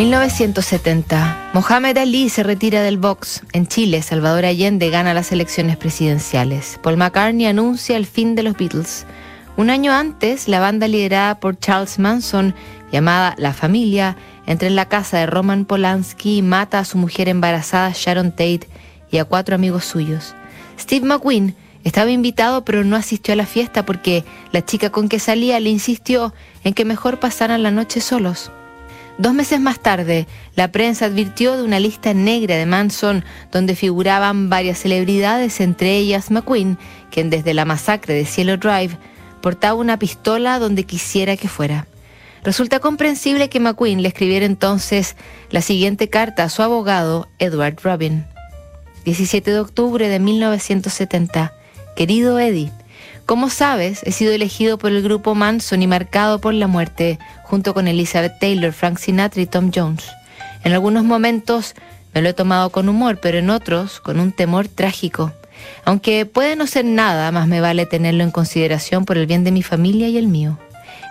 1970. Mohamed Ali se retira del box. En Chile, Salvador Allende gana las elecciones presidenciales. Paul McCartney anuncia el fin de los Beatles. Un año antes, la banda liderada por Charles Manson, llamada La Familia, entra en la casa de Roman Polanski y mata a su mujer embarazada Sharon Tate y a cuatro amigos suyos. Steve McQueen estaba invitado pero no asistió a la fiesta porque la chica con que salía le insistió en que mejor pasaran la noche solos. Dos meses más tarde, la prensa advirtió de una lista negra de Manson donde figuraban varias celebridades, entre ellas McQueen, quien desde la masacre de Cielo Drive portaba una pistola donde quisiera que fuera. Resulta comprensible que McQueen le escribiera entonces la siguiente carta a su abogado, Edward Robin. 17 de octubre de 1970. Querido Eddie, como sabes, he sido elegido por el grupo Manson y marcado por la muerte, junto con Elizabeth Taylor, Frank Sinatra y Tom Jones. En algunos momentos me lo he tomado con humor, pero en otros con un temor trágico. Aunque puede no ser nada, más me vale tenerlo en consideración por el bien de mi familia y el mío.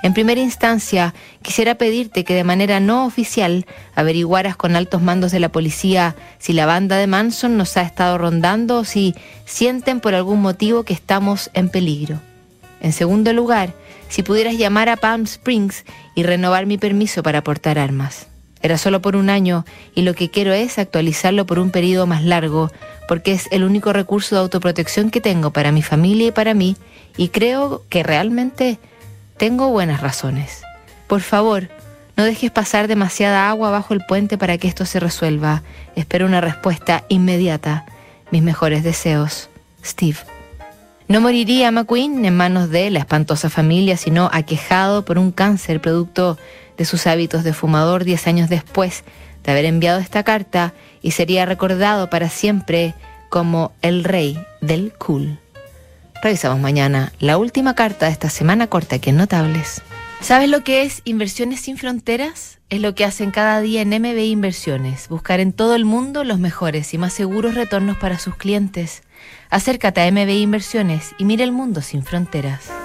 En primera instancia, quisiera pedirte que de manera no oficial averiguaras con altos mandos de la policía si la banda de Manson nos ha estado rondando o si sienten por algún motivo que estamos en peligro. En segundo lugar, si pudieras llamar a Palm Springs y renovar mi permiso para portar armas. Era solo por un año y lo que quiero es actualizarlo por un periodo más largo, porque es el único recurso de autoprotección que tengo para mi familia y para mí, y creo que realmente tengo buenas razones. Por favor, no dejes pasar demasiada agua bajo el puente para que esto se resuelva. Espero una respuesta inmediata. Mis mejores deseos. Steve. No moriría McQueen en manos de la espantosa familia, sino aquejado por un cáncer producto de sus hábitos de fumador diez años después de haber enviado esta carta y sería recordado para siempre como el rey del cool. Revisamos mañana la última carta de esta semana corta aquí en Notables. ¿Sabes lo que es Inversiones sin Fronteras? Es lo que hacen cada día en MBI Inversiones, buscar en todo el mundo los mejores y más seguros retornos para sus clientes. Acércate a MBI Inversiones y mira el mundo sin fronteras.